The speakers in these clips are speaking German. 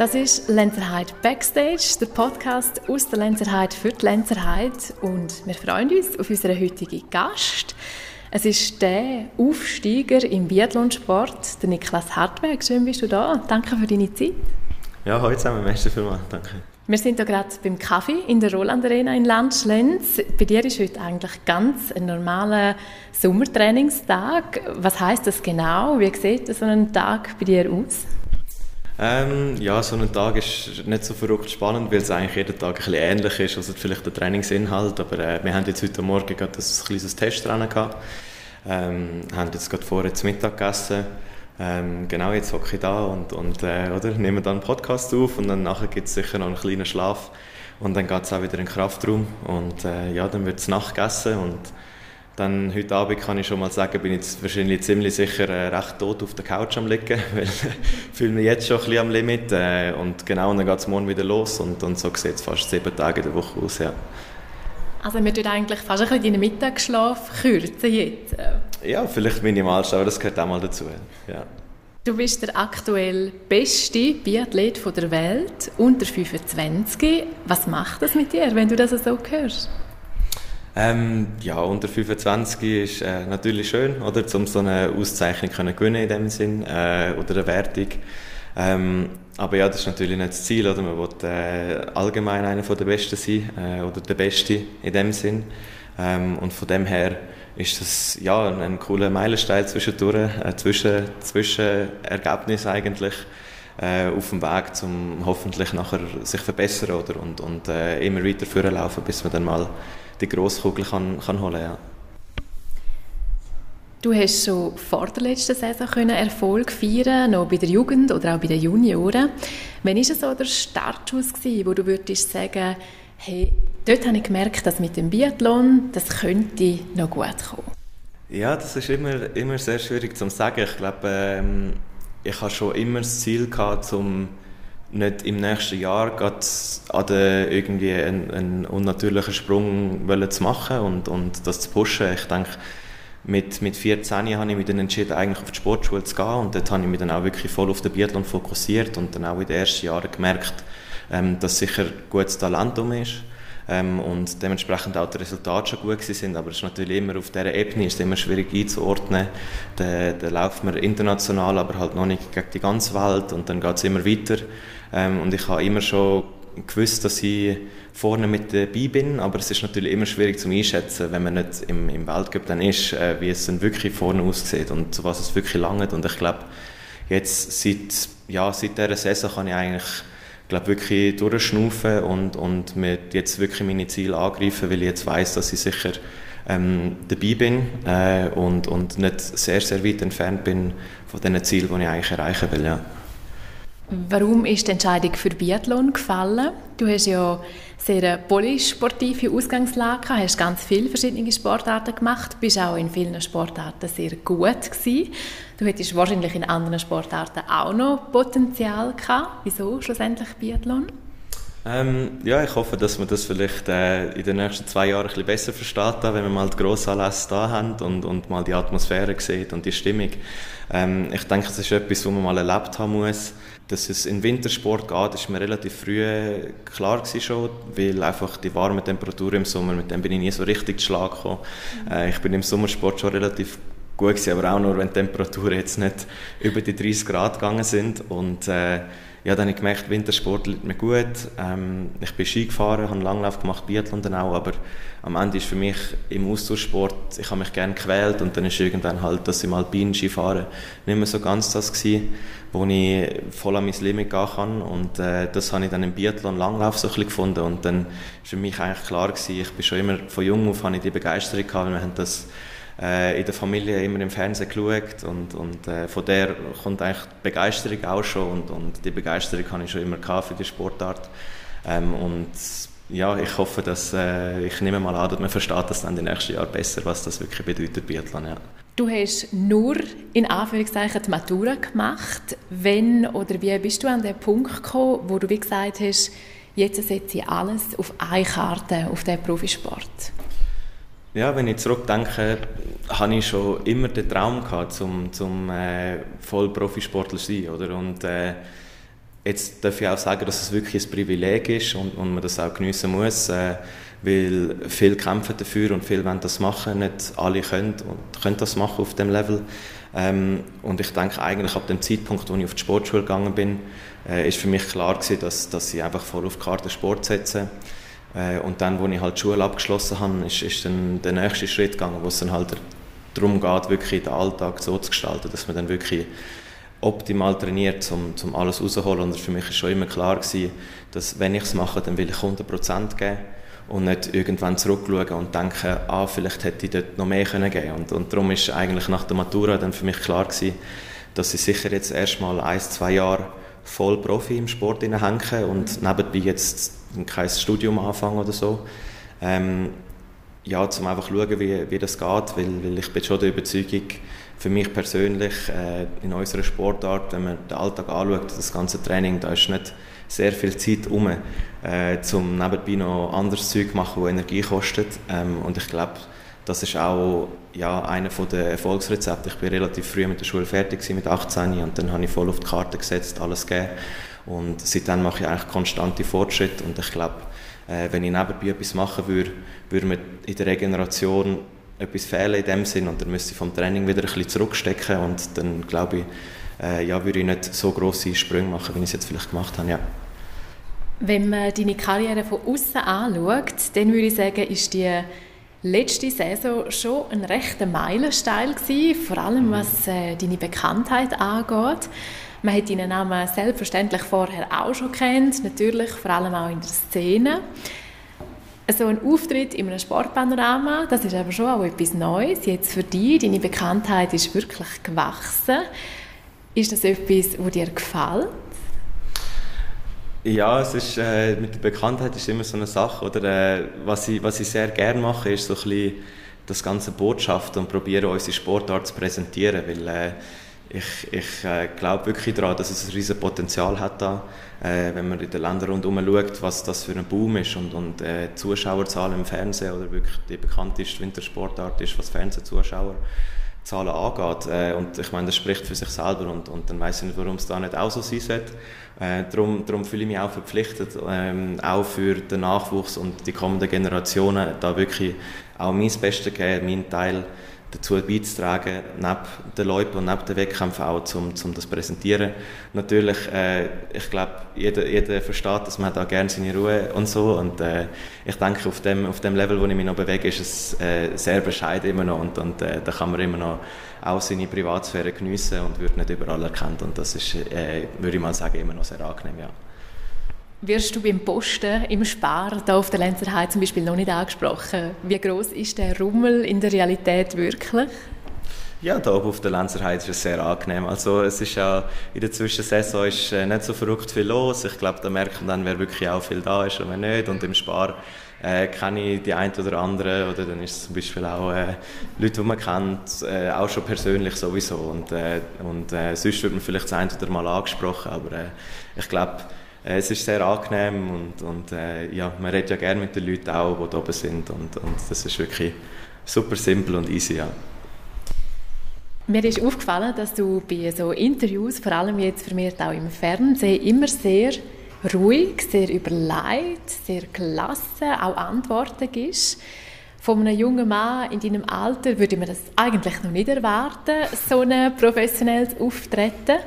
Das ist Lenzerheide Backstage, der Podcast aus der Lenzerheide für die Lenzerheide. Und wir freuen uns auf unseren heutigen Gast. Es ist der Aufsteiger im Biathlonsport, der Niklas Hartweg. Schön bist du da. Danke für deine Zeit. Ja, heute zusammen. Merci vielmals. Danke. Wir sind hier gerade beim Kaffee in der Roland Arena in Landschlenz. Bei dir ist heute eigentlich ganz ein normaler Sommertrainingstag. Was heißt das genau? Wie sieht so ein Tag bei dir aus? Ähm, ja, so ein Tag ist nicht so verrückt spannend, weil es eigentlich jeden Tag ein bisschen ähnlich ist, also vielleicht der Trainingsinhalt, aber äh, wir haben jetzt heute Morgen gerade ein kleines Testrennen gehabt, ähm, haben jetzt gerade vorher zum Mittag gegessen, ähm, genau, jetzt hocke ich da und, und äh, oder, nehme dann einen Podcast auf und dann nachher gibt es sicher noch einen kleinen Schlaf und dann geht es auch wieder in den Kraftraum und äh, ja, dann wird es Nacht gegessen und dann heute Abend kann ich schon mal sagen, bin ich jetzt wahrscheinlich ziemlich sicher äh, recht tot auf der Couch am liegen, weil ich fühle mich jetzt schon ein bisschen am Limit äh, und genau, und dann geht es morgen wieder los und, und so sieht es fast sieben Tage in der Woche aus, ja. Also wir tun eigentlich fast ein bisschen deinen Mittagsschlaf kürzen jetzt. Ja, vielleicht minimalst, aber das gehört auch mal dazu, ja. Du bist der aktuell beste Biathlet der Welt, unter 25. Was macht das mit dir, wenn du das so hörst? Ähm, ja, unter 25 ist äh, natürlich schön, oder, um so eine Auszeichnung können gewinnen in dem Sinn äh, oder eine Wertung. Ähm, aber ja, das ist natürlich nicht das Ziel, oder? Man will äh, allgemein einer der Besten sein äh, oder der Beste in dem Sinn. Ähm, und von dem her ist das ja ein, ein cooler Meilenstein zwischendurch, äh, zwischen, zwischen Ergebnis eigentlich äh, auf dem Weg, um hoffentlich nachher sich verbessern oder und, und äh, immer weiter vorlaufen, bis man dann mal die Grosskugel kann, kann holen ja. Du hast schon vor der letzten Saison können Erfolg feiern, noch bei der Jugend oder auch bei den Junioren. Wann war so der Startschuss, gewesen, wo du würdest sagen, hey, dort habe ich gemerkt, dass mit dem Biathlon, das könnte noch gut kommen? Ja, das ist immer, immer sehr schwierig zu sagen. Ich glaube, ähm, ich habe schon immer das Ziel gehabt, um nicht im nächsten Jahr an den, irgendwie einen, einen unnatürlichen Sprung zu machen und, und das zu pushen. Ich denke, mit, mit 14 habe ich mich dann entschieden, eigentlich auf die Sportschule zu gehen und dort habe ich mich dann auch wirklich voll auf den Biathlon fokussiert und dann auch in den ersten Jahren gemerkt, ähm, dass sicher gutes Talent um ist ähm, und dementsprechend auch die Resultate schon gut sind, aber es ist natürlich immer auf dieser Ebene ist immer schwierig einzuordnen. Da, da läuft man international, aber halt noch nicht gegen die ganze Welt und dann geht es immer weiter ähm, und ich habe immer schon gewusst, dass ich vorne mit dabei bin, aber es ist natürlich immer schwierig zu einschätzen, wenn man nicht im, im Weltcup dann ist, äh, wie es dann wirklich vorne aussieht und zu was es wirklich langt. Und ich glaube, jetzt seit, ja, seit dieser Saison kann ich eigentlich glaube wirklich durchschnaufen und, und mir jetzt wirklich meine Ziele angreifen, weil ich jetzt weiß, dass ich sicher ähm, dabei bin äh, und, und nicht sehr, sehr weit entfernt bin von den Zielen, die ich eigentlich erreichen will. Ja. Warum ist die Entscheidung für Biathlon gefallen? Du hast ja sehr eine polysportive Ausgangslage gehabt, hast ganz viele verschiedene Sportarten gemacht, bist auch in vielen Sportarten sehr gut gewesen. Du hättest wahrscheinlich in anderen Sportarten auch noch Potenzial gehabt. Wieso schlussendlich Biathlon? Ähm, ja, ich hoffe, dass wir das vielleicht äh, in den nächsten zwei Jahren ein bisschen besser versteht, wenn wir mal die Grossanlässe da haben und, und mal die Atmosphäre sieht und die Stimmung. Ähm, ich denke, das ist etwas, was man mal erlebt haben muss. Dass es in Wintersport geht, ist mir relativ früh klar gewesen schon, weil einfach die warmen Temperaturen im Sommer, mit dem bin ich nie so richtig zu Schlag gekommen. Mhm. Äh, ich bin im Sommersport schon relativ gut gewesen, aber auch nur, wenn die Temperaturen jetzt nicht über die 30 Grad gegangen sind und äh, ja, dann habe ich gemerkt, Wintersport liegt mir gut. Ähm, ich bin Ski gefahren, habe Langlauf gemacht, Biathlon dann auch, aber am Ende ist für mich im Austauschsport, ich habe mich gerne gequält und dann ist irgendwann halt, dass ich mal Alpinen Ski fahren nicht mehr so ganz das gewesen, wo ich voll an mein Limit gehen kann und äh, das habe ich dann im Biathlon Langlauf so ein bisschen gefunden und dann ist für mich eigentlich klar gewesen, ich bin schon immer von jung auf habe ich die Begeisterung gehabt, wir haben das äh, in der Familie immer im Fernsehen geschaut und, und äh, von der kommt eigentlich die Begeisterung auch schon und, und die Begeisterung habe ich schon immer gehabt für die Sportart ähm, und ja, ich hoffe, dass äh, ich nehme mal an, dass man versteht das dann die nächsten Jahre besser, was das wirklich bedeutet Biathlon. Ja. Du hast nur in Anführungszeichen die Matura gemacht. Wenn oder wie bist du an den Punkt gekommen, wo du wie gesagt hast, jetzt setze ich alles auf eine Karte, auf den Profisport? Ja, wenn ich zurückdenke, habe ich schon immer den Traum gehabt, zum, zum äh, Vollprofisportler zu sein, oder? Und äh, jetzt darf ich auch sagen, dass es wirklich ein Privileg ist und, und man das auch geniessen muss, äh, weil viele kämpfen dafür und viele wollen das machen, nicht alle können und können das machen auf dem Level. Ähm, und ich denke eigentlich ab dem Zeitpunkt, wo ich auf die Sportschule gegangen bin, äh, ist für mich klar gewesen, dass, dass ich einfach voll auf die Karte Sport setze. Äh, und dann, wo ich halt die Schule abgeschlossen habe, ist, ist dann der nächste Schritt gegangen, wo es dann halt darum geht, wirklich den Alltag so zu gestalten, dass man dann wirklich optimal trainiert, um, um alles rauszuholen. Und für mich war schon immer klar, gewesen, dass wenn ich es mache, dann will ich 100% geben und nicht irgendwann zurückschauen und denken, ah, vielleicht hätte ich dort noch mehr können geben und, und darum ist eigentlich nach der Matura dann für mich klar gewesen, dass ich sicher jetzt erstmal ein, zwei Jahre voll Profi im Sport hänge und nebenbei jetzt kein Studium anfangen oder so. Ähm, ja, um einfach zu schauen, wie, wie das geht, weil, weil ich bin schon der Überzeugung, für mich persönlich äh, in unserer Sportart, wenn man den Alltag anschaut, das ganze Training, da ist nicht sehr viel Zeit um, äh, um nebenbei noch anderes Zeug zu machen, das Energie kostet. Ähm, und ich glaube, das ist auch ja, einer der Erfolgsrezepte. Ich bin relativ früh mit der Schule fertig mit 18 und dann habe ich voll auf die Karte gesetzt, alles gegeben. Und seitdem mache ich eigentlich konstante Fortschritte und ich glaube, äh, wenn ich nebenbei etwas machen würde, würde man in der Regeneration etwas fehlen in dem Sinn und dann müsste ich vom Training wieder ein bisschen zurückstecken und dann glaube ich, äh, ja, würde ich nicht so grosse Sprünge machen, wie ich es jetzt vielleicht gemacht habe, ja. Wenn man deine Karriere von außen anschaut, dann würde ich sagen, ist die letzte Saison schon ein rechter Meilenstein gewesen, vor allem mhm. was äh, deine Bekanntheit angeht. Man hat deinen Namen selbstverständlich vorher auch schon kennt, natürlich vor allem auch in der Szene. So ein Auftritt in einem Sportpanorama, das ist aber schon auch etwas Neues. Jetzt für dich, deine Bekanntheit ist wirklich gewachsen. Ist das etwas, das dir gefällt? Ja, es ist, äh, mit der Bekanntheit ist immer so eine Sache. Oder, äh, was, ich, was ich sehr gerne mache, ist so ein bisschen das ganze Botschaft und probiere unsere Sportart zu präsentieren, weil äh, ich, ich äh, glaube wirklich daran, dass es ein riesiges Potenzial hat da, äh, wenn man in den Ländern rundherum schaut, was das für ein Boom ist und, und äh, Zuschauerzahlen im Fernsehen oder wirklich die bekannteste Wintersportart ist, was Fernsehzuschauerzahlen angeht. Äh, und ich meine, das spricht für sich selber und, und dann weiß ich nicht, warum es da nicht auch so sein sollte. Äh, darum, darum fühle ich mich auch verpflichtet, ähm, auch für den Nachwuchs und die kommenden Generationen, da wirklich auch mein Bestes geben, meinen Teil dazu beizutragen, neben den Leuten und neben den Wettkämpfen auch, um, um das zu präsentieren. Natürlich, äh, ich glaube, jeder, jeder versteht, dass man da gerne seine Ruhe und so. Und äh, ich denke, auf dem, auf dem Level, wo ich mich noch bewege, ist es äh, sehr bescheiden immer noch. Und, und äh, da kann man immer noch auch seine Privatsphäre geniessen und wird nicht überall erkannt. Und das ist, äh, würde ich mal sagen, immer noch sehr angenehm, ja wirst du beim Posten im Spar da auf der Lenzerheide zum Beispiel noch nicht angesprochen. Wie groß ist der Rummel in der Realität wirklich? Ja, da oben auf der Lenzerheide ist es sehr angenehm. Also es ist ja in der Zwischensaison ist äh, nicht so verrückt viel los. Ich glaube, da merkt man dann, wer wirklich auch viel da ist und wer nicht. Und im Spar äh, kenne ich die ein oder andere oder dann ist es zum Beispiel auch äh, Leute, die man kennt, äh, auch schon persönlich sowieso. Und, äh, und äh, sonst wird man vielleicht das ein oder mal angesprochen, aber äh, ich glaube, es ist sehr angenehm und, und äh, ja, man redet ja gerne mit den Leuten auch, die da oben sind und, und das ist wirklich super simpel und easy, ja. Mir ist aufgefallen, dass du bei so Interviews, vor allem jetzt vermehrt auch im Fernsehen, immer sehr ruhig, sehr überlegt, sehr gelassen auch Antworten gibst. Von einem jungen Mann in deinem Alter würde man das eigentlich noch nicht erwarten, so ein professionelles Auftreten.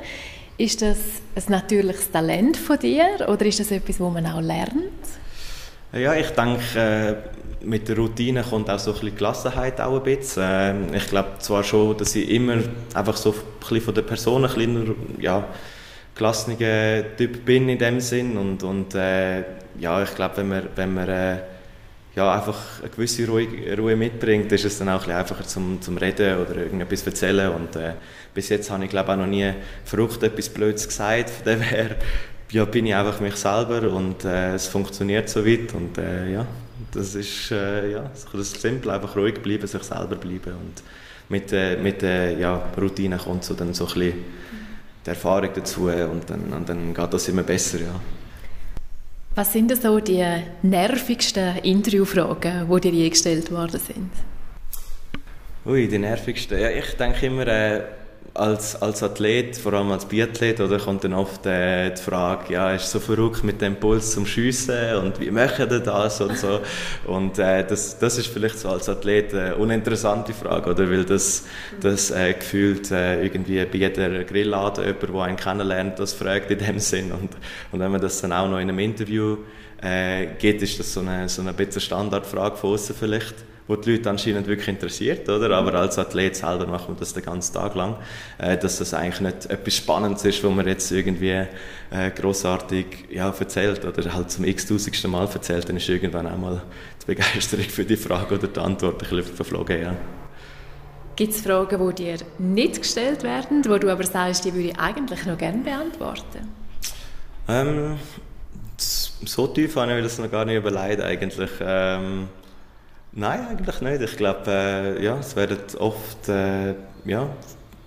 Ist das ein natürliches Talent von dir oder ist das etwas, wo man auch lernt? Ja, ich denke, äh, mit der Routine kommt auch so ein bisschen Gelassenheit auch ein bisschen. Ähm, ich glaube zwar schon, dass ich immer einfach so ein bisschen von der Person ein kleiner, ja, gelassener Typ bin in dem Sinn und, und äh, ja, ich glaube, wenn man, wenn man äh, ja, einfach eine gewisse Ruhe, Ruhe mitbringt, ist es dann auch ein bisschen einfacher zum, zum Reden oder irgendetwas erzählen. Und äh, bis jetzt habe ich glaube auch noch nie verrückt etwas Blödes gesagt. Von dem her ja, bin ich einfach mich selber und äh, es funktioniert so weit. Und äh, ja, das ist äh, ja, das simpel, einfach ruhig bleiben, sich selber bleiben. Und mit der mit, äh, ja, Routine kommt so dann so ein bisschen die Erfahrung dazu und dann, und dann geht das immer besser, ja. Was sind so die nervigsten Interviewfragen, die dir je gestellt worden sind? Ui, die nervigsten. Ja, ich denke immer, äh, als, als Athlet, vor allem als Biathlet, oder, kommt dann oft äh, die Frage, ja, ist so verrückt mit dem Puls zum Schiessen und wie machen ihr das und so. Und äh, das, das ist vielleicht so als Athlet eine uninteressante Frage, oder, weil das, das äh, gefühlt äh, irgendwie bei jeder Grillladen jemand, der einen kennenlernt, das fragt in dem Sinn. Und, und wenn man das dann auch noch in einem Interview äh, geht, ist das so eine, so eine bisschen Standardfrage von außen vielleicht wo die Leute anscheinend wirklich interessiert, oder? Aber als Athlet selber macht man das den ganzen Tag lang, äh, dass das eigentlich nicht etwas Spannendes ist, wo man jetzt irgendwie äh, großartig ja, erzählt oder halt zum x-tausendsten Mal erzählt, dann ist irgendwann auch mal die Begeisterung für die Frage oder die Antwort ein bisschen verflogen, ja. Gibt es Fragen, die dir nicht gestellt werden, wo du aber sagst, die würde ich eigentlich noch gerne beantworten? Ähm, so tief habe ich mir das noch gar nicht überlegt eigentlich. Ähm, Nein, eigentlich nicht. Ich glaube, äh, ja, es werden oft äh, ja,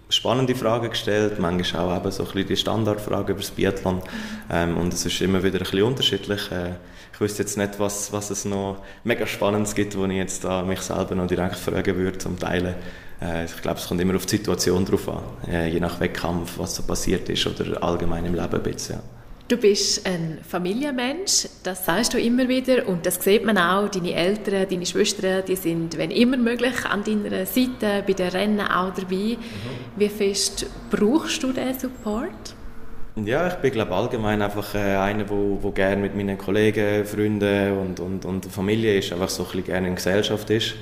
spannende Fragen gestellt, manchmal auch eben so ein bisschen die Standardfragen über das Biathlon. Ähm, und es ist immer wieder ein bisschen unterschiedlich. Äh, ich wüsste jetzt nicht, was, was es noch mega Spannendes gibt, wo ich jetzt da mich selber noch direkt fragen würde zum Teilen. Äh, ich glaube, es kommt immer auf die Situation drauf an, äh, je nach Wettkampf, was so passiert ist oder allgemein im Leben ein bisschen. Ja. Du bist ein Familienmensch, das sagst du immer wieder und das sieht man auch. Deine Eltern, deine Schwestern, die sind, wenn immer möglich, an deiner Seite, bei den Rennen auch dabei. Mhm. Wie fest brauchst du diesen Support? Ja, ich bin glaube allgemein einfach äh, einer, der wo, wo gerne mit meinen Kollegen, Freunden und, und, und der Familie ist, einfach so ein bisschen gerne in Gesellschaft ist.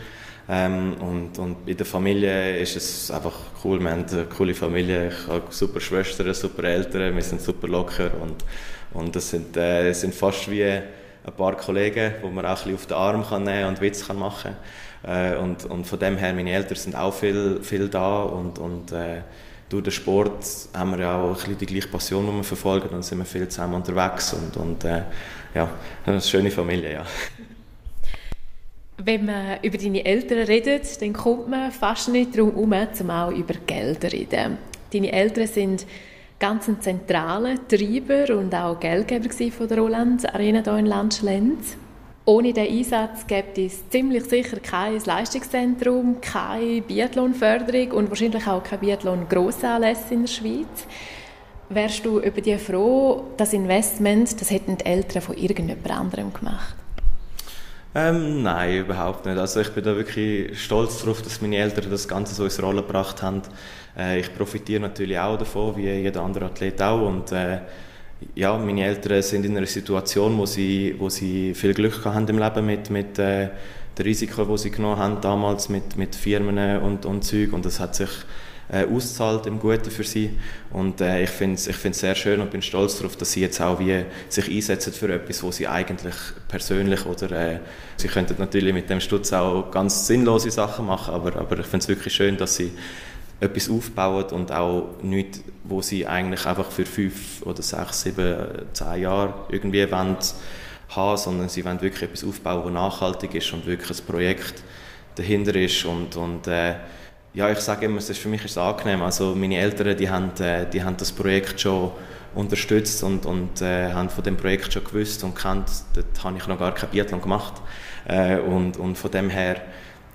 Ähm, und, und bei der Familie ist es einfach cool. Wir haben eine coole Familie. Ich habe super Schwestern, super Eltern. Wir sind super locker. Und, und das sind, äh, sind fast wie ein paar Kollegen, wo man auch ein bisschen auf den Arm kann nehmen und Witz kann machen äh, und, und von dem her, meine Eltern sind auch viel, viel da. Und, und äh, durch den Sport haben wir ja auch ein bisschen die gleiche Passion, die wir verfolgen. Und sind wir viel zusammen unterwegs. Und, und äh, ja, eine schöne Familie, ja. Wenn man über deine Eltern redet, dann kommt man fast nicht darum herum, um auch über Geld zu reden. Deine Eltern sind ganz ein zentraler Treiber und auch Geldgeber von der Roland Arena hier in Landschlenz. Ohne diesen Einsatz gibt es ziemlich sicher kein Leistungszentrum, keine Biathlonförderung und wahrscheinlich auch kein Biathlon-Grossanlässe in der Schweiz. Wärst du über die froh, das Investment, das hätten die Eltern von irgendjemand anderem gemacht? Ähm, nein, überhaupt nicht. Also ich bin da wirklich stolz darauf, dass meine Eltern das Ganze so ins Rollen gebracht haben. Äh, ich profitiere natürlich auch davon, wie jeder andere Athlet auch. Und äh, ja, meine Eltern sind in einer Situation, wo sie, wo sie viel Glück haben im Leben mit, mit äh, den Risiken, die sie genommen haben damals mit, mit Firmen und, und Zeug. Und das hat sich äh, auszahlt im Guten für sie. Und äh, ich finde es ich sehr schön und bin stolz darauf, dass sie jetzt auch wie sich einsetzen für etwas, wo sie eigentlich persönlich oder äh, sie könnten natürlich mit dem Stutz auch ganz sinnlose Sachen machen, aber, aber ich finde es wirklich schön, dass sie etwas aufbauen und auch nichts, wo sie eigentlich einfach für fünf oder sechs, sieben, zehn Jahre irgendwie wollen haben, sondern sie wollen wirklich etwas aufbauen, das nachhaltig ist und wirklich ein Projekt dahinter ist und, und äh, ja, ich sage immer, es ist, für mich ist es angenehm. Also meine Eltern, die haben, äh, die haben das Projekt schon unterstützt und, und äh, haben von dem Projekt schon gewusst und kennt. Dort habe ich noch gar kein Biathlon gemacht. Äh, und, und von dem her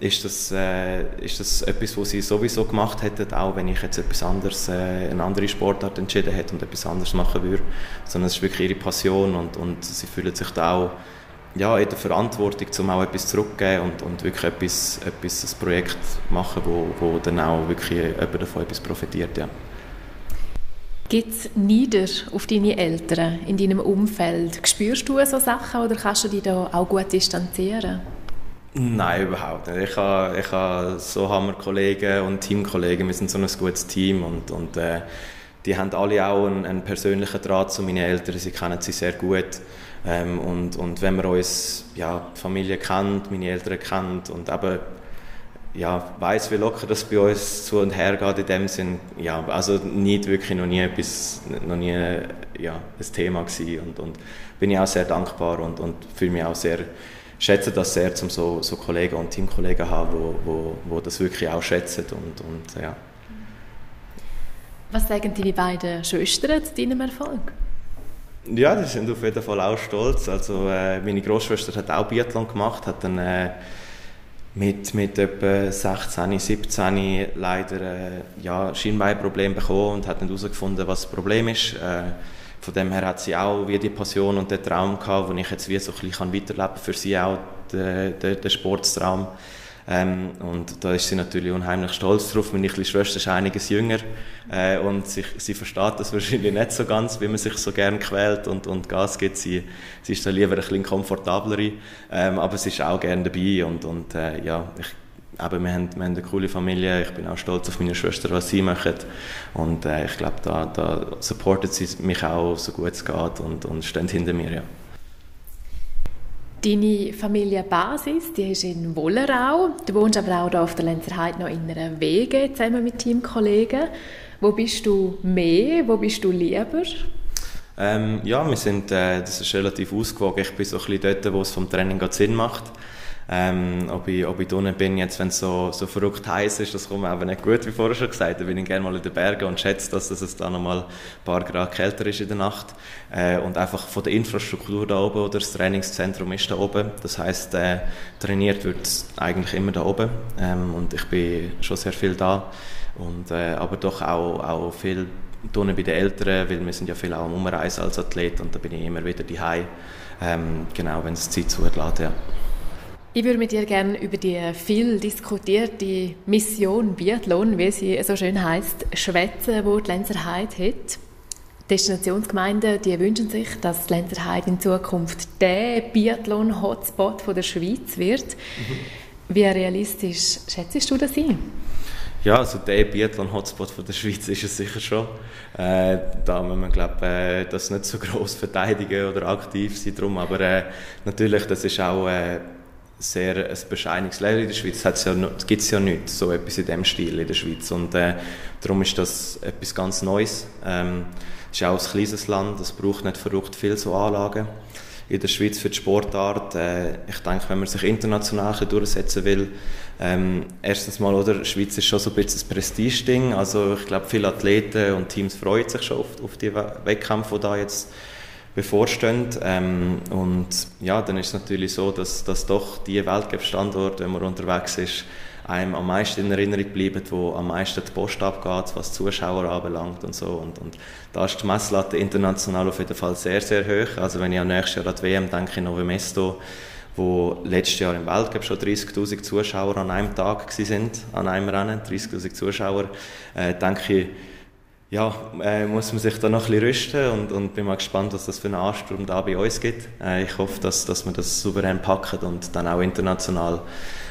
ist das, äh, ist das etwas, was sie sowieso gemacht hätten, auch wenn ich jetzt etwas anderes, äh, eine andere Sportart entschieden hätte und etwas anderes machen würde. Sondern es ist wirklich ihre Passion und, und sie fühlen sich da auch ja, in der Verantwortung, um auch etwas zurückzugeben und, und wirklich etwas, etwas, ein Projekt machen, wo, wo dann auch wirklich jemand davon etwas profitiert. Ja. Gibt es Nieder auf deine Eltern in deinem Umfeld? Spürst du so Sachen oder kannst du dich da auch gut distanzieren? Nein, überhaupt nicht. Ich habe, ich habe so Hammerkollegen und Teamkollegen, wir sind so ein gutes Team und, und äh, die haben alle auch einen, einen persönlichen Draht zu meinen Eltern, sie kennen sie sehr gut. Ähm, und, und wenn man uns, ja, die Familie kennt, meine Eltern kennt und eben ja, weiß, wie locker das bei uns zu und her geht in dem Sinn, ja, also nicht wirklich noch nie etwas, noch nie ja, ein Thema gewesen und, und bin ich auch sehr dankbar und, und fühle mich auch sehr, schätze das sehr, um so, so Kollegen und Teamkollegen zu haben, wo, wo, wo das wirklich auch schätzen und, und ja. Was sagen deine beiden Schwestern zu deinem Erfolg? Ja, die sind auf jeden Fall auch stolz. Also äh, meine Großschwester hat auch Biathlon gemacht, hat dann äh, mit, mit etwa 16, 17 leider äh, ja, Schienbeinproblem bekommen und hat nicht herausgefunden, was das Problem ist. Äh, von dem her hat sie auch wie die Passion und den Traum gehabt, wo ich jetzt wie so ein bisschen weiterleben kann, für sie auch der, der, der Sportstraum. Ähm, und da ist sie natürlich unheimlich stolz drauf. Meine kleine Schwester ist einiges jünger äh, und sie, sie versteht das wahrscheinlich nicht so ganz, wie man sich so gern quält und, und Gas gibt. Sie, sie ist da lieber ein bisschen komfortabler, ähm, aber sie ist auch gerne dabei und, und äh, ja, ich, eben, wir, haben, wir haben eine coole Familie. Ich bin auch stolz auf meine Schwester, was sie machen. Und äh, ich glaube, da, da supportet sie mich auch so gut es geht und, und steht hinter mir. Ja. Deine Familienbasis, die ist in Wollerau. Du wohnst aber auch hier auf der Lenzerheide noch in einer Wege zusammen mit Teamkollegen. Wo bist du mehr? Wo bist du lieber? Ähm, ja, wir sind, äh, das ist relativ ausgewogen. Ich bin so ein bisschen dort, wo es vom Training Sinn macht. Ähm, ob, ich, ob ich drinnen bin, jetzt, wenn es so, so verrückt heiß ist, das kommt mir aber nicht gut, wie vorher schon gesagt. Da bin ich gerne mal in den Bergen und schätze, dass es da noch mal ein paar Grad kälter ist in der Nacht. Äh, und einfach von der Infrastruktur da oben, oder das Trainingszentrum ist da oben. Das heißt, äh, trainiert wird eigentlich immer da oben. Ähm, und ich bin schon sehr viel da. Und, äh, aber doch auch, auch viel bei den Eltern, weil wir sind ja viel auch am Umreisen als Athlet und da bin ich immer wieder daheim. Ähm, genau, wenn es Zeit zulässt, ja. Ich würde mit dir gerne über die viel diskutierte Mission Biathlon, wie sie so schön heißt, schwätzen, wo die Lenzerheide hat. Destinationsgemeinden die wünschen sich, dass die Lenzerheide in Zukunft der Biathlon-Hotspot der Schweiz wird. Mhm. Wie realistisch schätzt du das ein? Ja, also der Biathlon-Hotspot der Schweiz ist es sicher schon. Äh, da muss man, glaube äh, das nicht so groß verteidigen oder aktiv sein drum. Aber äh, natürlich, das ist auch äh, sehr ein bescheidenes Leben in der Schweiz. Es ja, gibt ja nicht so etwas in diesem Stil in der Schweiz. Und äh, darum ist das etwas ganz Neues. Ähm, es ist auch ein kleines Land, es braucht nicht verrückt viel so Anlagen in der Schweiz für die Sportart. Äh, ich denke, wenn man sich international durchsetzen will, ähm, erstens mal, oder, die Schweiz ist schon so ein bisschen ein Prestige-Ding. Also ich glaube, viele Athleten und Teams freuen sich schon auf, auf die Wettkämpfe, die da jetzt bevorstehen. Ähm, und ja, dann ist es natürlich so, dass, dass doch die Weltcup-Standorte, wenn man unterwegs ist, einem am meisten in Erinnerung bleiben, wo am meisten die Post abgeht, was Zuschauer anbelangt und so. Und, und da ist die Messlatte international auf jeden Fall sehr, sehr hoch. Also wenn ich an nächstes Jahr an die WM denke, in Nove Mesto, wo letztes Jahr im Weltcup schon 30'000 Zuschauer an einem Tag sind, an einem Rennen, 30'000 Zuschauer, äh, denke ich, ja, äh, muss man sich da noch ein rüsten und, und bin mal gespannt, was das für einen Ansturm da bei uns gibt. Äh, ich hoffe, dass, dass wir das souverän packen und dann auch international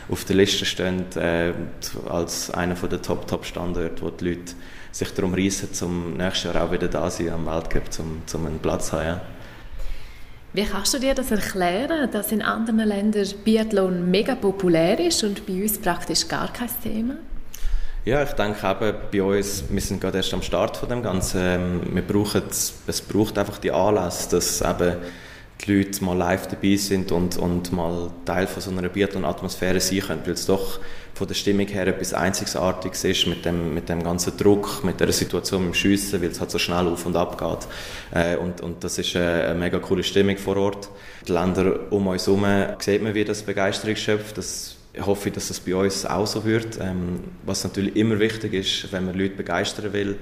auf der Liste stehen äh, als einer der Top-Top-Standorte, wo die Leute sich darum reissen, zum nächstes Jahr auch wieder da sein am Weltcup, um, um einen Platz zu haben. Wie kannst du dir das erklären, dass in anderen Ländern Biathlon mega populär ist und bei uns praktisch gar kein Thema? Ja, ich denke eben bei uns, wir sind gerade erst am Start von dem Ganzen. Ähm, wir brauchen, es braucht einfach die Anlass, dass eben die Leute mal live dabei sind und, und mal Teil von so einer Biathlon-Atmosphäre sein können, weil es doch von der Stimmung her etwas Einzigartiges ist mit dem, mit dem ganzen Druck, mit der Situation im Schiessen, weil es halt so schnell auf und ab geht. Äh, und, und das ist eine, eine mega coole Stimmung vor Ort. Die Länder um uns herum sieht man, wie das Begeisterung schöpft. Das hoffe ich, dass das bei uns auch so wird. Ähm, was natürlich immer wichtig ist, wenn man Leute begeistern will,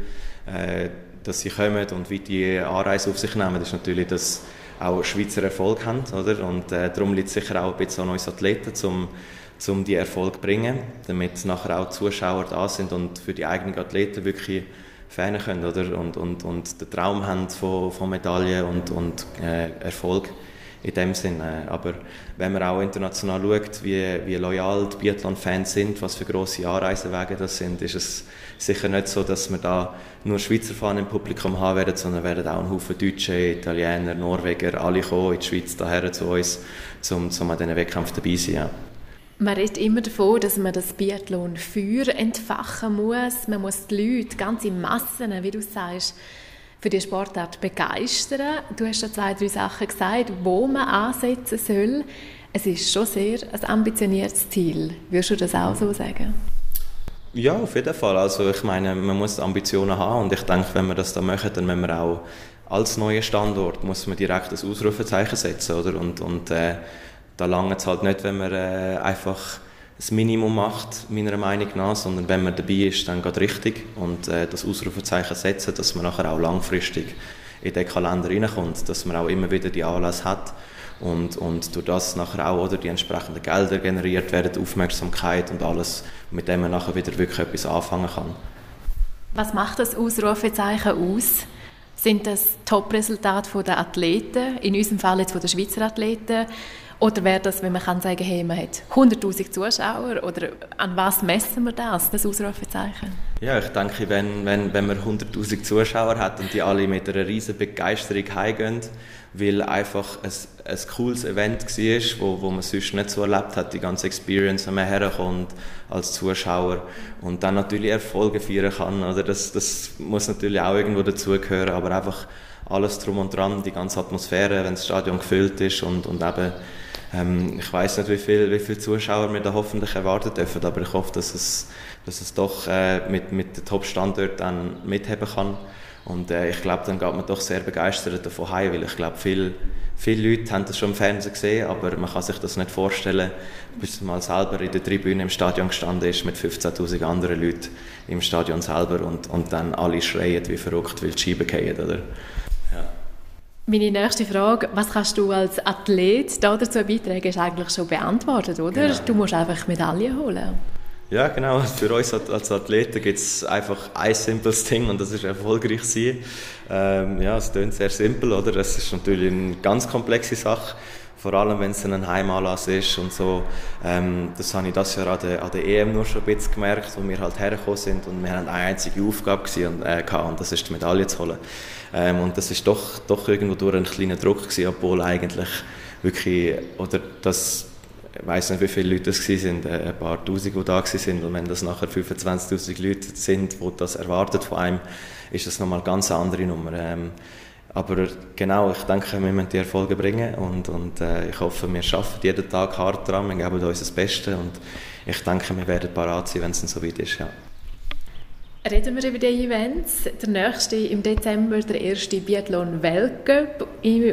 äh, dass sie kommen und wie die Anreise auf sich nehmen, ist natürlich, dass auch Schweizer Erfolg haben, oder? Und äh, darum liegt es sicher auch ein bisschen an uns Athleten, um um die Erfolg zu bringen, damit nachher auch Zuschauer da sind und für die eigenen Athleten wirklich fern können, oder? Und, und, und den Traum haben von, von Medaillen und, und äh, Erfolg in dem Sinne. Aber wenn man auch international schaut, wie, wie loyal die Biathlon-Fans sind, was für grosse Anreisewege das sind, ist es sicher nicht so, dass wir da nur Schweizer Fahnen im Publikum haben werden, sondern werden auch ein Haufen Deutsche, Italiener, Norweger, alle kommen in die Schweiz daher zu uns, um, um an diesen Wettkämpfen dabei zu sein. Ja. Man redet immer davon, dass man das Biathlon Feuer entfachen muss. Man muss die Leute, ganze Massen, wie du sagst, für die Sportart begeistern. Du hast schon zwei, drei Sachen gesagt, wo man ansetzen soll. Es ist schon sehr ein ambitioniertes Ziel. Würdest du das auch so sagen? Ja, auf jeden Fall. Also ich meine, man muss Ambitionen haben und ich denke, wenn wir das dann machen, dann müssen wir auch als neuer Standort muss man direkt ein Ausrufezeichen setzen, oder? Und, und äh, da langt es halt nicht, wenn man äh, einfach das Minimum macht, meiner Meinung nach, sondern wenn man dabei ist, dann geht richtig und äh, das Ausrufezeichen setzen, dass man nachher auch langfristig in den Kalender reinkommt, dass man auch immer wieder die Anlässe hat und, und durch das nachher auch oder die entsprechenden Gelder generiert werden, Aufmerksamkeit und alles, mit dem man nachher wieder wirklich etwas anfangen kann. Was macht das Ausrufezeichen aus? Sind das Top-Resultate der Athleten, in unserem Fall jetzt von der Schweizer Athleten? Oder wäre das, wenn man kann sagen, hey, man hat 100'000 Zuschauer? Oder an was messen wir das, das Ausrufezeichen? Ja, ich denke, wenn, wenn, wenn man 100'000 Zuschauer hat und die alle mit einer riesen Begeisterung heimgehen, weil einfach ein, ein cooles Event war, wo, wo man sonst nicht so erlebt hat, die ganze Experience, wenn man herkommt als Zuschauer und dann natürlich Erfolge feiern kann. Oder das, das muss natürlich auch irgendwo dazugehören, aber einfach alles drum und dran, die ganze Atmosphäre, wenn das Stadion gefüllt ist und, und eben, ähm, ich weiß nicht, wie viele wie viel Zuschauer wir da hoffentlich erwarten dürfen, aber ich hoffe, dass es, dass es doch äh, mit, mit den Top-Standorten dann mitheben kann. Und äh, ich glaube, dann geht man doch sehr begeistert davon heim, weil ich glaube, viele, viele Leute haben das schon im Fernsehen gesehen, aber man kann sich das nicht vorstellen, bis man mal selber in der Tribüne im Stadion gestanden ist mit 15'000 anderen Leuten im Stadion selber und, und dann alle schreien wie verrückt, weil die Scheiben fallen, oder? Meine nächste Frage, was kannst du als Athlet dazu beitragen, ist eigentlich schon beantwortet, oder? Genau. Du musst einfach Medaillen holen. Ja, genau. Für uns als Athleten gibt es einfach ein simples Ding und das ist erfolgreich sein. Ähm, ja, es klingt sehr simpel, oder? Es ist natürlich eine ganz komplexe Sache, vor allem wenn es ein Heimanlass ist und so. Ähm, das habe ich das Jahr an der, an der EM nur schon ein bisschen gemerkt, wo wir halt hergekommen sind und wir hatten eine einzige Aufgabe und, äh, und das ist die Medaille zu holen. Ähm, und das ist doch, doch irgendwo durch ein kleiner Druck gewesen, obwohl eigentlich wirklich, oder das ich weiß nicht, wie viele Leute das waren, äh, ein paar Tausend, die da waren. Und wenn das nachher 25'000 Leute sind, die das erwartet von einem, ist das nochmal eine ganz andere Nummer. Ähm, aber genau, ich denke, wir müssen die Erfolge bringen und, und äh, ich hoffe, wir schaffen jeden Tag hart dran, wir geben uns das Beste und ich denke, wir werden parat sein, wenn es dann so weit ist. Ja. Reden wir über die Events. Der nächste im Dezember, der erste Biathlon Weltcup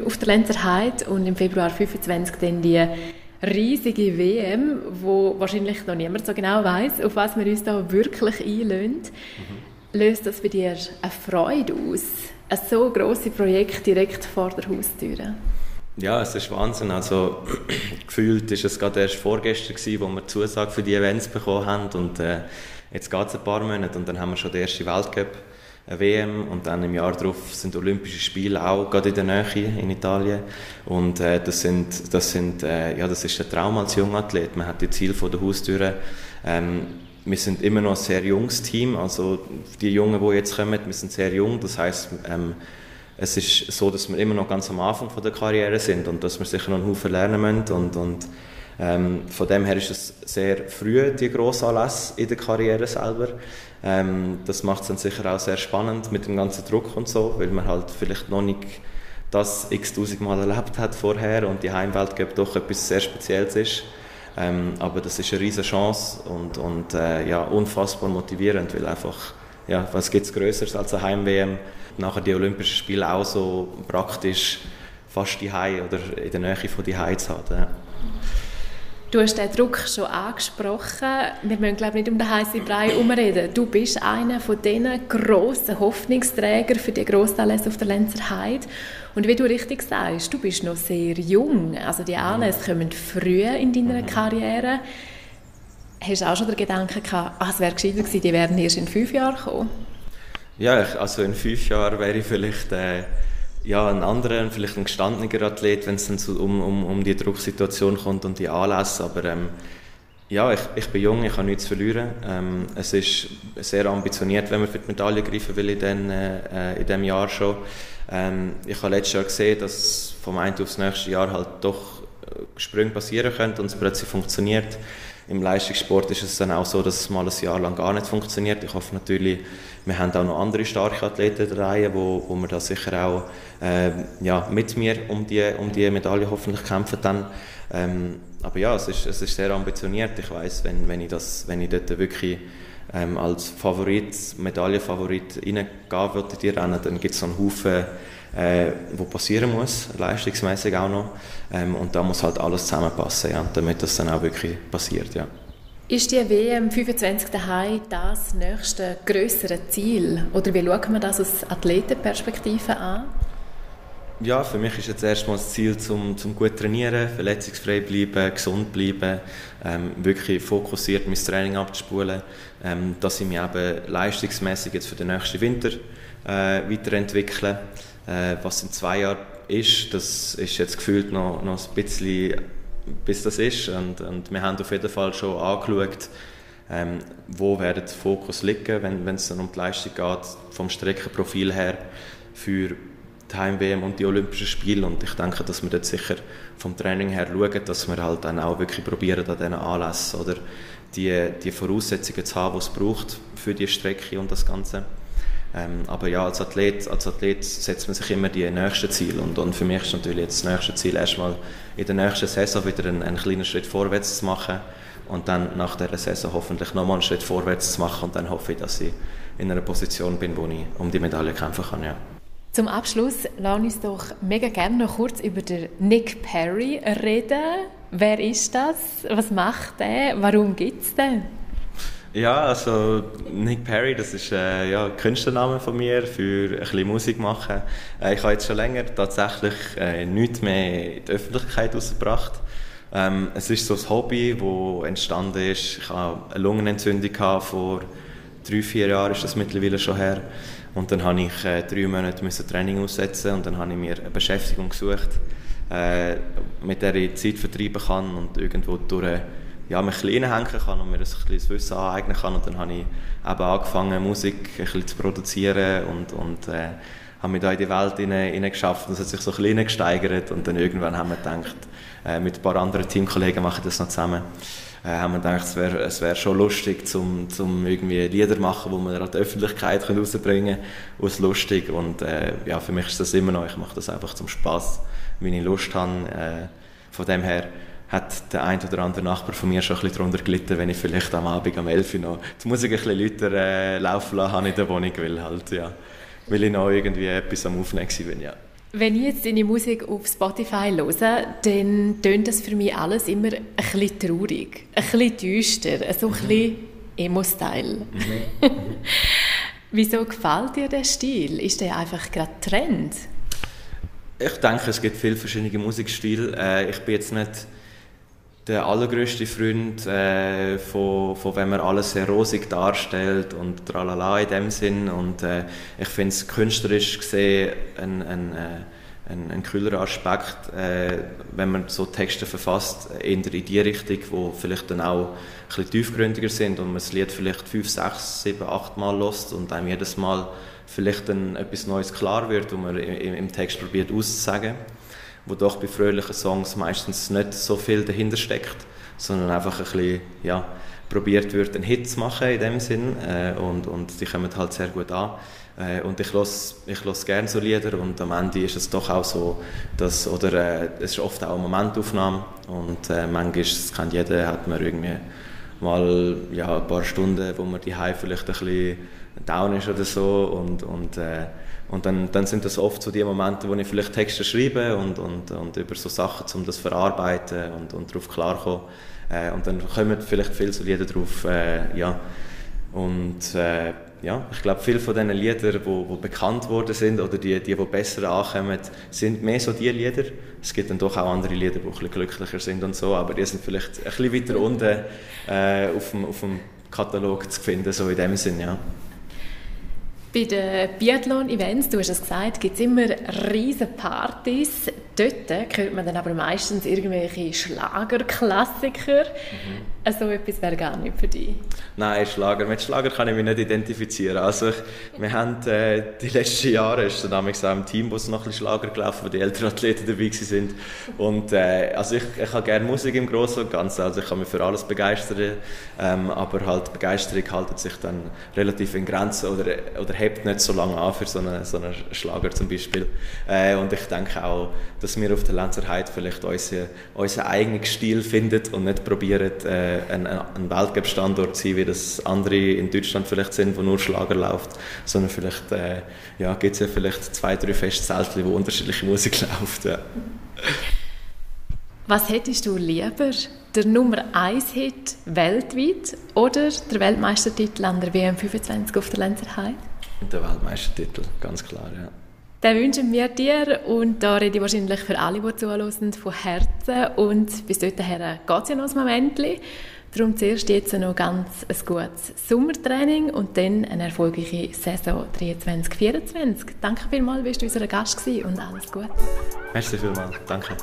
auf der Lenzer Heide und im Februar 25 dann die riesige WM, wo wahrscheinlich noch niemand so genau weiß, auf was wir uns da wirklich einlösen. Mhm. Löst das bei dir eine Freude aus, ein so grosses Projekt direkt vor der Haustür? Ja, es ist Wahnsinn. Also gefühlt ist es gerade erst vorgestern gewesen, wo wir Zusage für die Events bekommen haben und äh, jetzt geht es ein paar Monate und dann haben wir schon den ersten Weltcup eine WM und dann im Jahr darauf sind Olympische Spiele auch gerade in der Nähe in Italien. Und äh, das sind das sind äh, ja das ist der Traum als Jungathlet. Man hat die Ziel vor der Haustür. Ähm, wir sind immer noch ein sehr junges Team. Also die Jungen die jetzt kommen wir sind sehr jung. Das heißt ähm, es ist so dass wir immer noch ganz am Anfang von der Karriere sind und dass wir sicher noch einen Haufen lernen müssen. Und, und ähm, von dem her ist es sehr früh die Grossanlässe in der Karriere selber ähm, das macht es dann sicher auch sehr spannend mit dem ganzen Druck und so, weil man halt vielleicht noch nicht das x-tausend Mal erlebt hat vorher und die Heimwelt doch etwas sehr Spezielles ist. Ähm, aber das ist eine riesige Chance und, und äh, ja, unfassbar motivierend, weil einfach, ja, was gibt es Größeres als eine Heim-WM? Nachher die Olympischen Spiele auch so praktisch fast die Hai oder in der Nähe von die Hai zu haben. Ja. Du hast den Druck schon angesprochen. Wir müssen glaube nicht um den heißen Brei herumreden. Du bist einer von diesen grossen Hoffnungsträgern für die Grossanlässe auf der Lenzer Heide. Und wie du richtig sagst, du bist noch sehr jung. Also die Anlässe kommen früh in deiner mhm. Karriere. Hast du auch schon den Gedanken gehabt, ah, es wäre gescheiter gewesen, die wären erst in fünf Jahren kommen? Ja, also in fünf Jahren wäre ich vielleicht... Äh ja, ein anderer, vielleicht ein gestandener Athlet, wenn es dann so um, um, um die Drucksituation kommt und die Anlässe. Aber ähm, ja, ich, ich bin jung, ich habe nichts zu verlieren. Ähm, es ist sehr ambitioniert, wenn man für die Medaille greifen will in, den, äh, in diesem Jahr schon. Ähm, ich habe letztes Jahr gesehen, dass vom einen aufs nächste Jahr halt doch äh, Sprünge passieren können und es plötzlich funktioniert. Im Leistungssport ist es dann auch so, dass es mal ein Jahr lang gar nicht funktioniert. Ich hoffe natürlich, wir haben auch noch andere starke Athleten dabei, wo, wo wir da sicher auch äh, ja, mit mir um die, um die Medaille hoffentlich kämpfen dann. Ähm, aber ja, es ist, es ist sehr ambitioniert. Ich weiß, wenn, wenn wenn ich dort wirklich ähm, als Favorit, Medaillenfavorit reingehen würde in die Rennen, dann gibt es so einen Haufen, äh, wo passieren muss, leistungsmäßig auch noch. Ähm, und da muss halt alles zusammenpassen, ja, damit das dann auch wirklich passiert, ja. Ist die WM 25 daheim das nächste größere Ziel? Oder wie schaut man das aus Athletenperspektive an? Ja, für mich ist jetzt erstmal das Ziel, zum, zum gut trainieren, verletzungsfrei bleiben, gesund bleiben, ähm, wirklich fokussiert mein Training abzuspulen, ähm, dass ich mich eben leistungsmäßig jetzt für den nächsten Winter äh, weiterentwickle. Äh, was in zwei Jahren ist, das ist jetzt gefühlt noch, noch ein bisschen bis das ist. Und, und wir haben auf jeden Fall schon angeschaut, ähm, wo wird der Fokus liegen, wenn, es dann um die Leistung geht, vom Streckenprofil her für die Heim-WM und die Olympischen Spiele. Und ich denke, dass wir dort sicher vom Training her schauen, dass wir halt dann auch wirklich probieren, an diesen Anlässen oder die, die Voraussetzungen zu haben, die es braucht für die Strecke und das Ganze. Ähm, aber ja, als Athlet, als Athlet setzt man sich immer die nächsten Ziele und, und für mich ist natürlich jetzt das nächste Ziel erstmal in der nächsten Saison wieder einen, einen kleinen Schritt vorwärts zu machen und dann nach der Saison hoffentlich nochmal einen Schritt vorwärts zu machen und dann hoffe ich, dass ich in einer Position bin, wo ich um die Medaille kämpfen kann. Ja. Zum Abschluss lass uns doch mega gerne noch kurz über den Nick Perry reden. Wer ist das? Was macht er? Warum gibt es den? Ja, also Nick Perry, das ist äh, ja, ein Künstlername von mir für ein bisschen Musik machen. Äh, ich habe jetzt schon länger tatsächlich äh, nichts mehr in die Öffentlichkeit rausgebracht. Ähm, es ist so ein Hobby, das entstanden ist. Ich hatte eine Lungenentzündung gehabt, vor drei, vier Jahren ist das mittlerweile schon her. Und dann habe ich äh, drei Monate müssen Training aussetzen und dann habe ich mir eine Beschäftigung gesucht, äh, mit der ich Zeit vertreiben kann und irgendwo durch ja, mich reinhängen kann und mir ein bisschen Wissen aneignen kann. Und dann habe ich eben angefangen, Musik ein bisschen zu produzieren und, und äh, habe mich da in die Welt hinein, geschafft. Das hat sich so ein bisschen gesteigert und dann irgendwann haben wir gedacht, äh, mit ein paar anderen Teamkollegen machen wir das noch zusammen, äh, haben wir gedacht, es wäre es wär schon lustig, zum, zum irgendwie Lieder machen, die wir an die Öffentlichkeit rausbringen können, aus lustig und äh, ja, für mich ist das immer noch, ich mache das einfach zum Spaß, wenn ich Lust habe, äh, von dem her hat der ein oder andere Nachbar von mir schon ein bisschen darunter gelitten, wenn ich vielleicht am Abend um 11 Uhr noch die Musik ein bisschen lauter äh, laufen lassen in der Wohnung, weil, halt, ja, weil ich noch irgendwie etwas am Aufnehmen bin. Ja. Wenn ich jetzt deine Musik auf Spotify höre, dann tönt das für mich alles immer ein bisschen traurig, ein bisschen düster, so ein bisschen Emo-Style. Mhm. Wieso gefällt dir der Stil? Ist der einfach gerade Trend? Ich denke, es gibt viele verschiedene Musikstile. Äh, ich bin jetzt nicht der allergrößte Freund äh, von, von wenn man alles sehr rosig darstellt und tralala in dem Sinn. Und äh, ich finde es künstlerisch gesehen ein, ein, äh, ein, ein cooler Aspekt, äh, wenn man so Texte verfasst, in die Richtung, wo vielleicht dann auch ein bisschen tiefgründiger sind und man das Lied vielleicht fünf, sechs, sieben, acht Mal lost und einem jedes Mal vielleicht dann etwas Neues klar wird, wo man im, im Text probiert auszusagen wo doch bei fröhlichen Songs meistens nicht so viel dahinter steckt, sondern einfach ein bisschen, ja, probiert wird, einen Hit zu machen in dem Sinn äh, und, und die kommen halt sehr gut an. Äh, und ich höre ich los gerne so Lieder und am Ende ist es doch auch so, dass, oder äh, es ist oft auch eine Momentaufnahme und äh, manchmal, das kennt jeder, hat man irgendwie mal ja, ein paar Stunden, wo man die vielleicht ein bisschen down ist oder so und, und äh, und dann, dann sind das oft so die Momente, wo ich vielleicht Texte schreibe und, und, und über so Sachen, um das verarbeiten und, und darauf klarkommen. Äh, und dann kommen vielleicht viele so Lieder drauf, äh, ja. Und äh, ja, ich glaube, viele von diesen Liedern, die, die bekannt worden sind oder die, die, die besser ankommen, sind mehr so die Lieder. Es gibt dann doch auch andere Lieder, die ein bisschen glücklicher sind und so, aber die sind vielleicht ein bisschen weiter unten äh, auf, dem, auf dem Katalog zu finden, so in dem Sinn, ja. Bei den Biathlon-Events, du hast es gesagt, gibt es immer riesige Partys. Dort hört man dann aber meistens irgendwelche Schlagerklassiker. Mhm. Also etwas wäre gar nicht für dich. Nein, Schlager. Mit Schlager kann ich mich nicht identifizieren. Also ich, wir haben äh, die letzten Jahre ist dann auch im Team, wo es noch ein bisschen Schlager gelaufen, wo die älteren Athleten dabei sind. Und äh, also ich, ich habe gerne Musik im Großen und Ganzen. Also ich kann mich für alles begeistern, ähm, aber halt Begeisterung haltet sich dann relativ in Grenzen oder, oder hebt nicht so lange an für so einen, so einen Schlager zum Beispiel. Äh, und ich denke auch, dass wir auf der Lenzer Heide vielleicht unseren, unseren eigenen Stil finden und nicht probieren, äh, ein, ein Weltcup-Standort zu sein, wie das andere in Deutschland vielleicht sind, wo nur Schlager läuft, sondern vielleicht äh, ja, gibt es ja vielleicht zwei, drei Festzeltchen, wo unterschiedliche Musik läuft. Ja. Was hättest du lieber? Der Nummer 1 Hit weltweit oder der Weltmeistertitel an der WM 25 auf der Lenzerheide? Der Weltmeistertitel, ganz klar, ja. Den wünschen wir dir und da rede ich wahrscheinlich für alle, die zuhören, von Herzen und bis dahin geht es ja noch ein Moment. Darum zuerst jetzt noch ganz ein gutes Sommertraining und dann eine erfolgreiche Saison 23-24. Danke vielmals, bist du unser Gast und alles Gute. Merci vielmals, danke.